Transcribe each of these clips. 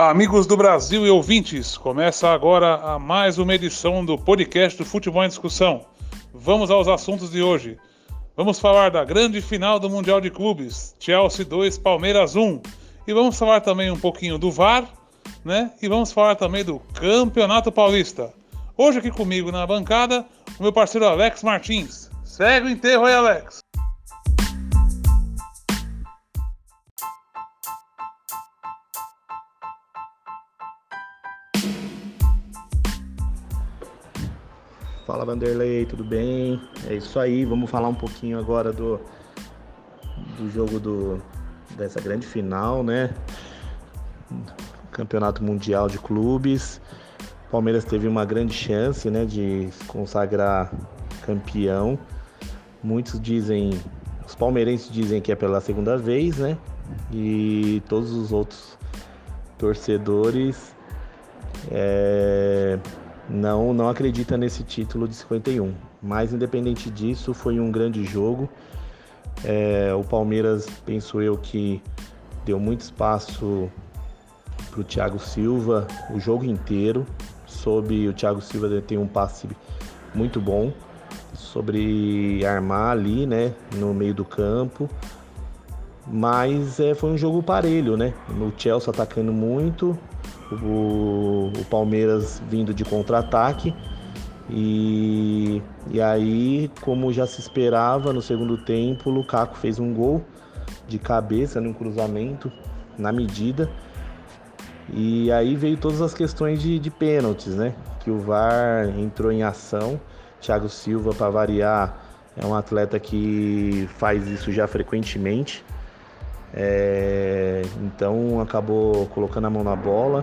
Amigos do Brasil e ouvintes, começa agora a mais uma edição do podcast do Futebol em Discussão. Vamos aos assuntos de hoje. Vamos falar da grande final do Mundial de Clubes, Chelsea 2, Palmeiras 1. E vamos falar também um pouquinho do VAR, né? E vamos falar também do Campeonato Paulista. Hoje aqui comigo na bancada, o meu parceiro Alex Martins. Segue o enterro aí, Alex. Fala Vanderlei, tudo bem? É isso aí, vamos falar um pouquinho agora do, do jogo do, dessa grande final, né? Campeonato Mundial de Clubes. Palmeiras teve uma grande chance, né, de consagrar campeão. Muitos dizem, os palmeirenses dizem que é pela segunda vez, né? E todos os outros torcedores é, não, não acredita nesse título de 51. Mas independente disso, foi um grande jogo. É, o Palmeiras, penso eu, que deu muito espaço para o Thiago Silva o jogo inteiro. Soube o Thiago Silva ter um passe muito bom sobre armar ali, né, no meio do campo. Mas é, foi um jogo parelho, né? O Chelsea atacando muito, o, o Palmeiras vindo de contra-ataque. E, e aí, como já se esperava, no segundo tempo, o Lukaku fez um gol de cabeça num cruzamento na medida. E aí veio todas as questões de, de pênaltis, né? Que o VAR entrou em ação. Thiago Silva, para variar, é um atleta que faz isso já frequentemente. É, então acabou colocando a mão na bola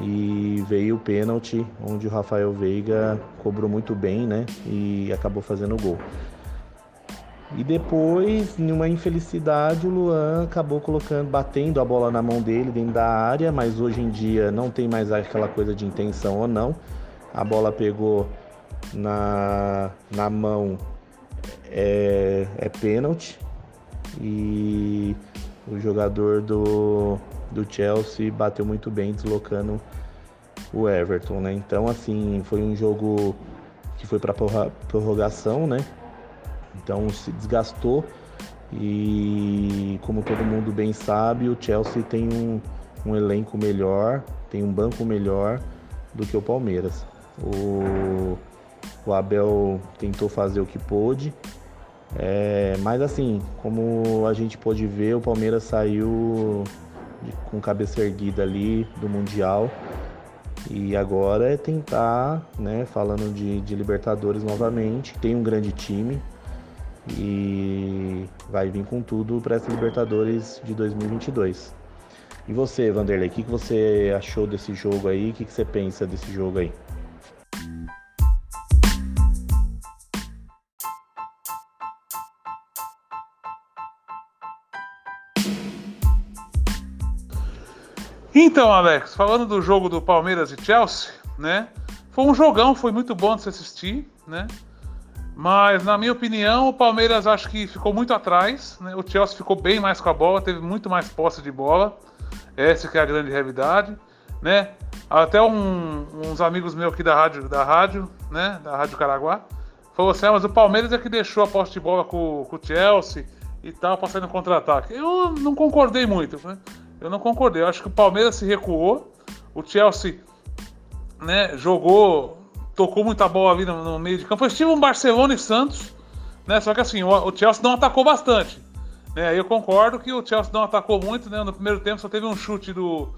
e veio o pênalti, onde o Rafael Veiga cobrou muito bem, né? E acabou fazendo o gol. E depois, em uma infelicidade, o Luan acabou colocando, batendo a bola na mão dele dentro da área, mas hoje em dia não tem mais aquela coisa de intenção ou não. A bola pegou na, na mão, é, é pênalti. E o jogador do, do Chelsea bateu muito bem, deslocando o Everton, né? Então, assim, foi um jogo que foi para prorrogação, né? Então se desgastou e como todo mundo bem sabe, o Chelsea tem um, um elenco melhor, tem um banco melhor do que o Palmeiras. O, o Abel tentou fazer o que pôde, é, mas assim, como a gente pôde ver, o Palmeiras saiu de, com cabeça erguida ali do Mundial. E agora é tentar, né, falando de, de Libertadores novamente, tem um grande time e vai vir com tudo para essa Libertadores de 2022. E você, Vanderlei, o que, que você achou desse jogo aí? O que, que você pensa desse jogo aí? Então, Alex, falando do jogo do Palmeiras e Chelsea, né? Foi um jogão, foi muito bom de se assistir, né? Mas, na minha opinião, o Palmeiras acho que ficou muito atrás, né? O Chelsea ficou bem mais com a bola, teve muito mais posse de bola. Essa que é a grande realidade, né? Até um, uns amigos meus aqui da rádio, da rádio, né? Da Rádio Caraguá, falou assim: ah, mas o Palmeiras é que deixou a posse de bola com, com o Chelsea e tal, no contra-ataque. Eu não concordei muito, né? Eu não concordei. Eu acho que o Palmeiras se recuou, o Chelsea né, jogou, tocou muita bola ali no, no meio de campo. Foi estilo um Barcelona e Santos, né? Só que assim, o, o Chelsea não atacou bastante. Né? Eu concordo que o Chelsea não atacou muito, né? No primeiro tempo só teve um chute do,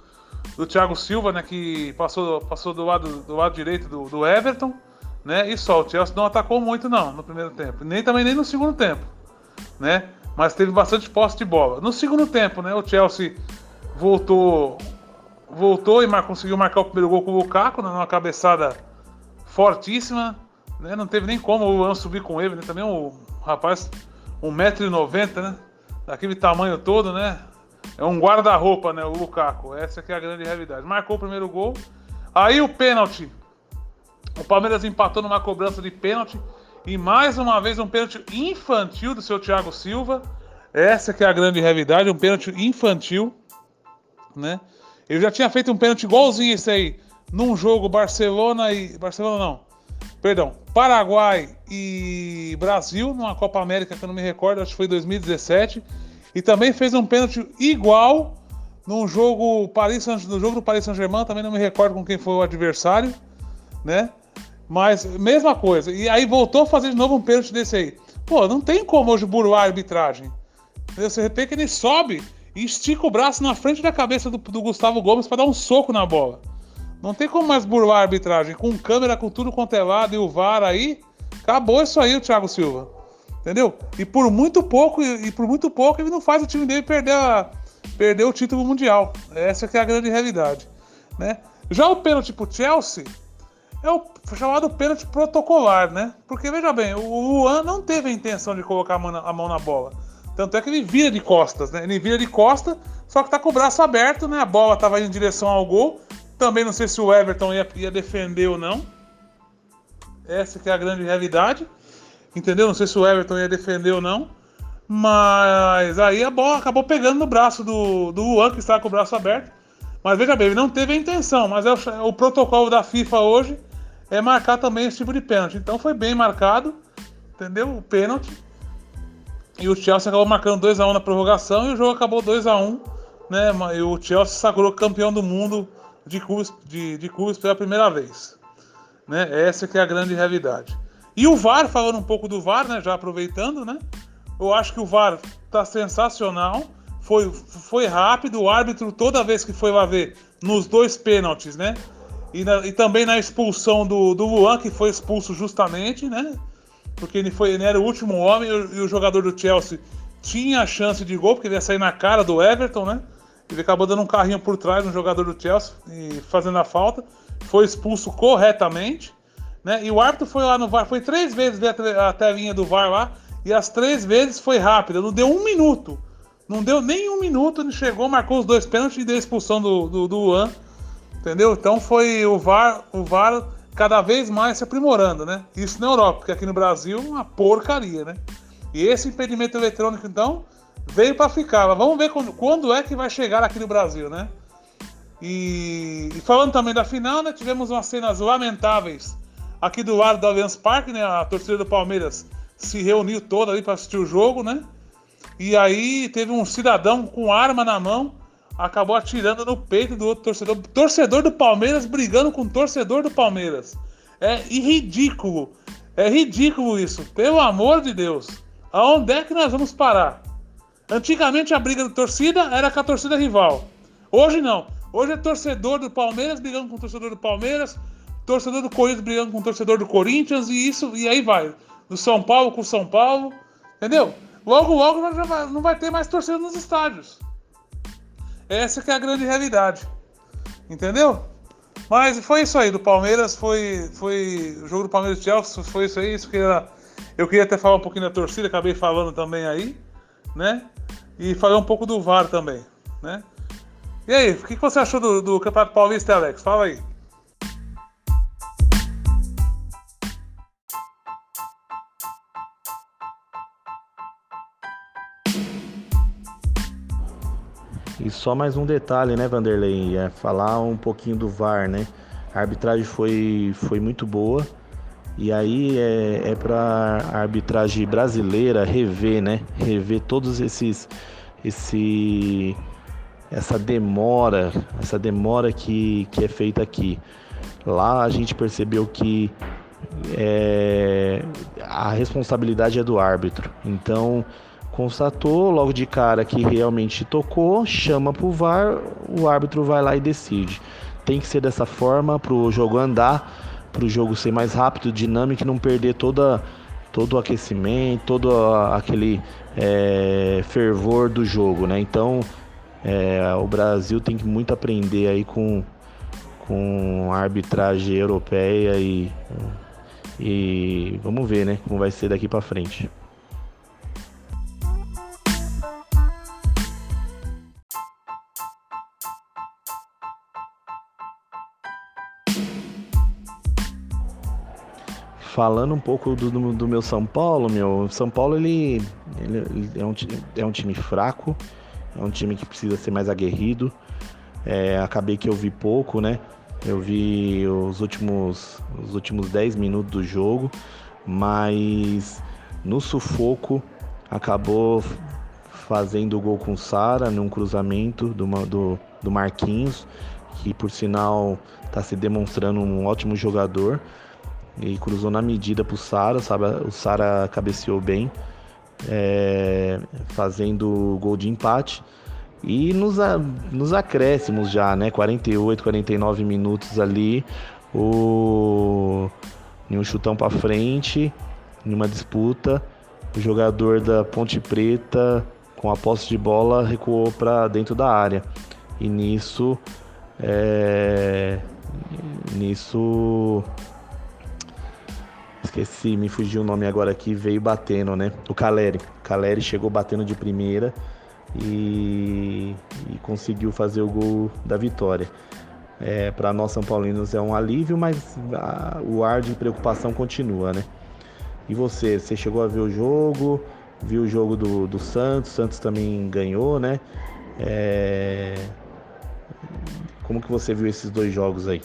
do Thiago Silva, né? Que passou, passou do, lado, do lado direito do, do Everton, né? E só, o Chelsea não atacou muito não no primeiro tempo. Nem também nem no segundo tempo, né? Mas teve bastante posse de bola. No segundo tempo, né? O Chelsea voltou voltou e mar, conseguiu marcar o primeiro gol com o Lukaku, né, numa cabeçada fortíssima. Né, não teve nem como o Luan subir com ele, né, também um rapaz 1,90m, né? Daquele tamanho todo, né? É um guarda-roupa, né? O Lukaku. Essa é a grande realidade. Marcou o primeiro gol. Aí o pênalti. O Palmeiras empatou numa cobrança de pênalti. E mais uma vez um pênalti infantil do seu Thiago Silva. Essa que é a grande realidade, um pênalti infantil né? Ele já tinha feito um pênalti igualzinho esse aí num jogo Barcelona e. Barcelona não. Perdão. Paraguai e Brasil, numa Copa América que eu não me recordo, acho que foi 2017. E também fez um pênalti igual num jogo Paris no jogo do Paris Saint-Germain, também não me recordo com quem foi o adversário, né? Mas mesma coisa. E aí voltou a fazer de novo um pênalti desse aí. Pô, não tem como hoje burlar a arbitragem. Você repete que ele sobe e estica o braço na frente da cabeça do, do Gustavo Gomes para dar um soco na bola. Não tem como mais burlar a arbitragem. Com câmera, com tudo quanto é lado e o VAR aí, acabou isso aí, o Thiago Silva. Entendeu? E por muito pouco, e por muito pouco ele não faz o time dele perder, a, perder o título mundial. Essa que é a grande realidade. Né? Já o pênalti pro Chelsea é o chamado pênalti protocolar, né? Porque veja bem, o Luan não teve a intenção de colocar a mão na, a mão na bola. Tanto é que ele vira de costas, né? Ele vira de costas, só que tá com o braço aberto, né? A bola tava indo em direção ao gol. Também não sei se o Everton ia, ia defender ou não. Essa que é a grande realidade. Entendeu? Não sei se o Everton ia defender ou não. Mas aí a bola acabou pegando no braço do, do Luan, que estava com o braço aberto. Mas veja bem, ele não teve a intenção. Mas é o, o protocolo da FIFA hoje é marcar também esse tipo de pênalti. Então foi bem marcado, entendeu? O pênalti. E o Chelsea acabou marcando 2x1 um na prorrogação e o jogo acabou 2x1. Um, né? E o Chelsea sagrou campeão do mundo de clubes, de, de clubes pela primeira vez. Né? Essa que é a grande realidade. E o VAR, falando um pouco do VAR, né? Já aproveitando, né? Eu acho que o VAR tá sensacional. Foi, foi rápido, o árbitro, toda vez que foi lá ver, nos dois pênaltis, né? E, na, e também na expulsão do, do Luan, que foi expulso justamente, né? Porque ele, foi, ele era o último homem e o, e o jogador do Chelsea tinha a chance de gol, porque ele ia sair na cara do Everton, né? Ele acabou dando um carrinho por trás no jogador do Chelsea e fazendo a falta. Foi expulso corretamente, né? E o árbitro foi lá no VAR, foi três vezes ver a telinha do VAR lá, e as três vezes foi rápida, não deu um minuto. Não deu nem um minuto, ele chegou, marcou os dois pênaltis e deu a expulsão do, do, do Luan. Entendeu? Então foi o VAR, o VAR cada vez mais se aprimorando, né? Isso na Europa, porque aqui no Brasil é uma porcaria, né? E esse impedimento eletrônico, então, veio para ficar. Mas vamos ver quando, quando, é que vai chegar aqui no Brasil, né? E, e, falando também da final, né? Tivemos umas cenas lamentáveis aqui do lado do Allianz Parque, né? A torcida do Palmeiras se reuniu toda ali para assistir o jogo, né? E aí teve um cidadão com arma na mão acabou atirando no peito do outro torcedor. Torcedor do Palmeiras brigando com torcedor do Palmeiras. É ridículo. É ridículo isso. Pelo amor de Deus. Aonde é que nós vamos parar? Antigamente a briga da torcida era com a torcida rival. Hoje não. Hoje é torcedor do Palmeiras brigando com torcedor do Palmeiras, torcedor do Corinthians brigando com torcedor do Corinthians e isso e aí vai. Do São Paulo com o São Paulo, entendeu? Logo logo não vai ter mais torcida nos estádios. Essa que é a grande realidade. Entendeu? Mas foi isso aí do Palmeiras, foi, foi o jogo do Palmeiras e Chelsea, foi isso aí. Isso que era, eu queria até falar um pouquinho da torcida, acabei falando também aí, né? E falar um pouco do VAR também, né? E aí, o que você achou do, do Campeonato Paulista, Alex? Fala aí. E só mais um detalhe, né, Vanderlei? É falar um pouquinho do VAR, né? A arbitragem foi, foi muito boa. E aí é, é para a arbitragem brasileira rever, né? Rever todos esses. Esse, essa demora, essa demora que, que é feita aqui. Lá a gente percebeu que é, a responsabilidade é do árbitro. Então constatou logo de cara que realmente tocou, chama para o VAR, o árbitro vai lá e decide. Tem que ser dessa forma para o jogo andar, para o jogo ser mais rápido, dinâmico e não perder toda, todo o aquecimento, todo aquele é, fervor do jogo, né? Então é, o Brasil tem que muito aprender aí com, com a arbitragem europeia e, e vamos ver, né? Como vai ser daqui para frente. Falando um pouco do, do, do, meu São Paulo, meu São Paulo ele, ele, ele é, um, é um time fraco, é um time que precisa ser mais aguerrido. É, acabei que eu vi pouco, né? Eu vi os últimos, os últimos 10 minutos do jogo, mas no sufoco acabou fazendo gol com Sara num cruzamento do, do, do Marquinhos, que por sinal está se demonstrando um ótimo jogador. E cruzou na medida para o Sara, o Sara cabeceou bem, é, fazendo gol de empate. E nos, nos acréscimos já, né? 48, 49 minutos ali, o em um chutão para frente, em uma disputa, o jogador da Ponte Preta com a posse de bola recuou para dentro da área. E nisso é, nisso esqueci, me fugiu o nome agora aqui, veio batendo, né? O Caleri. O Caleri chegou batendo de primeira e, e conseguiu fazer o gol da vitória. É, Para nós São Paulinos é um alívio, mas a, o ar de preocupação continua, né? E você, você chegou a ver o jogo, viu o jogo do, do Santos, Santos também ganhou, né? É... Como que você viu esses dois jogos aí?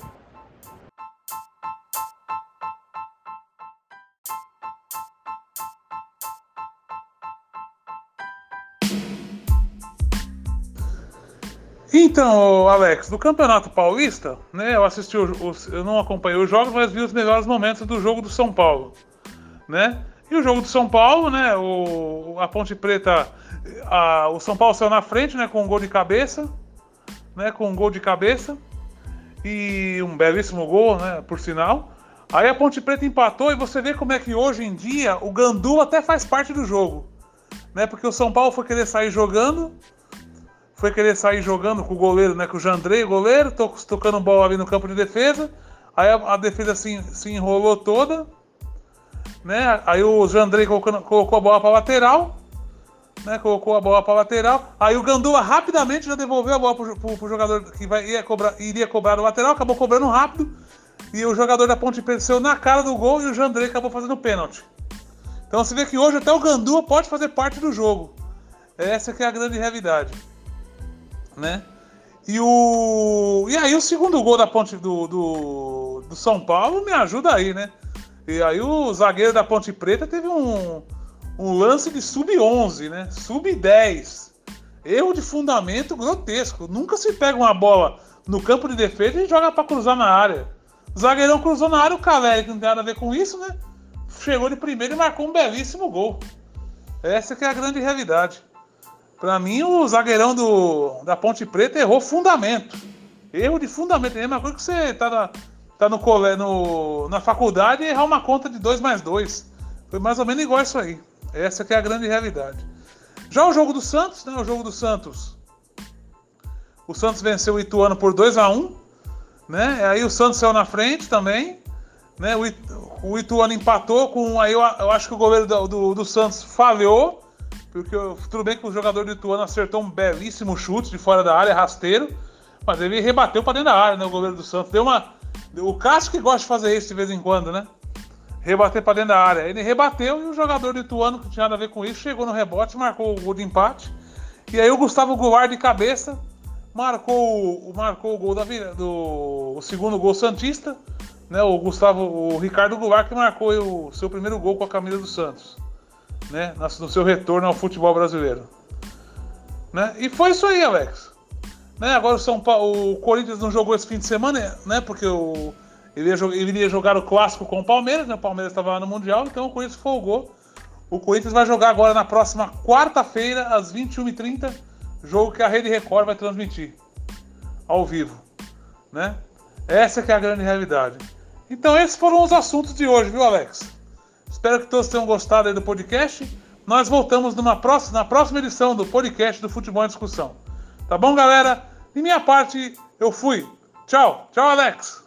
Então, Alex, no Campeonato Paulista, né, eu assisti os, eu não acompanhei os jogos, mas vi os melhores momentos do jogo do São Paulo, né? E o jogo do São Paulo, né, o, a Ponte Preta, a, o São Paulo saiu na frente, né, com um gol de cabeça, né, com um gol de cabeça e um belíssimo gol, né, por sinal. Aí a Ponte Preta empatou e você vê como é que hoje em dia o Gandu até faz parte do jogo, né? Porque o São Paulo foi querer sair jogando, foi querer sair jogando com o goleiro, né? Com o Jandrei, o goleiro, tocando bola ali no campo de defesa. Aí a, a defesa se, se enrolou toda, né? Aí o Jandrei colocou, colocou a bola para lateral, né? Colocou a bola para lateral. Aí o Gandula rapidamente já devolveu a bola pro, pro jogador que vai, ia cobrar, iria cobrar o lateral, acabou cobrando rápido. E o jogador da Ponte pensou na cara do gol e o Jandrei acabou fazendo o pênalti. Então você vê que hoje até o Gandula pode fazer parte do jogo. Essa que é a grande realidade né? E o e aí o segundo gol da Ponte do, do, do São Paulo me ajuda aí, né? E aí o zagueiro da Ponte Preta teve um, um lance de sub-11, né? Sub-10. Erro de fundamento grotesco. Nunca se pega uma bola no campo de defesa e joga para cruzar na área. O zagueirão cruzou na área, o Caleri, que não tem nada a ver com isso, né? Chegou de primeiro e marcou um belíssimo gol. Essa que é a grande realidade. Para mim, o zagueirão do, da Ponte Preta errou fundamento. Erro de fundamento. É a mesma coisa que você tá na, tá no, no, na faculdade e errar uma conta de 2 mais 2. Foi mais ou menos igual isso aí. Essa que é a grande realidade. Já o jogo do Santos, né? O jogo do Santos. O Santos venceu o Ituano por 2 a 1 né? Aí o Santos saiu na frente também. Né? O, o Ituano empatou com. Aí eu, eu acho que o goleiro do, do, do Santos falhou porque tudo bem que o jogador do Ituano acertou um belíssimo chute de fora da área, rasteiro, mas ele rebateu para dentro da área, né? O goleiro do Santos deu uma. O Cássio que gosta de fazer isso de vez em quando, né? Rebater para dentro da área. Ele rebateu e o jogador do Ituano, que não tinha nada a ver com isso, chegou no rebote, marcou o gol de empate. E aí o Gustavo Goulart de cabeça marcou, marcou o gol da do o segundo gol Santista, né? O Gustavo, o Ricardo Goulart que marcou o seu primeiro gol com a camisa do Santos né, no seu retorno ao futebol brasileiro. Né? E foi isso aí, Alex. Né? Agora o São Paulo, o Corinthians não jogou esse fim de semana, né? Porque o, ele, ia, ele iria jogar o clássico com o Palmeiras, né? O Palmeiras estava lá no Mundial, então o Corinthians folgou. O Corinthians vai jogar agora na próxima quarta-feira, às 21h30, jogo que a Rede Record vai transmitir ao vivo. Né? Essa que é a grande realidade. Então esses foram os assuntos de hoje, viu, Alex? Espero que todos tenham gostado do podcast. Nós voltamos numa próxima, na próxima edição do podcast do Futebol em Discussão. Tá bom, galera? De minha parte, eu fui. Tchau. Tchau, Alex.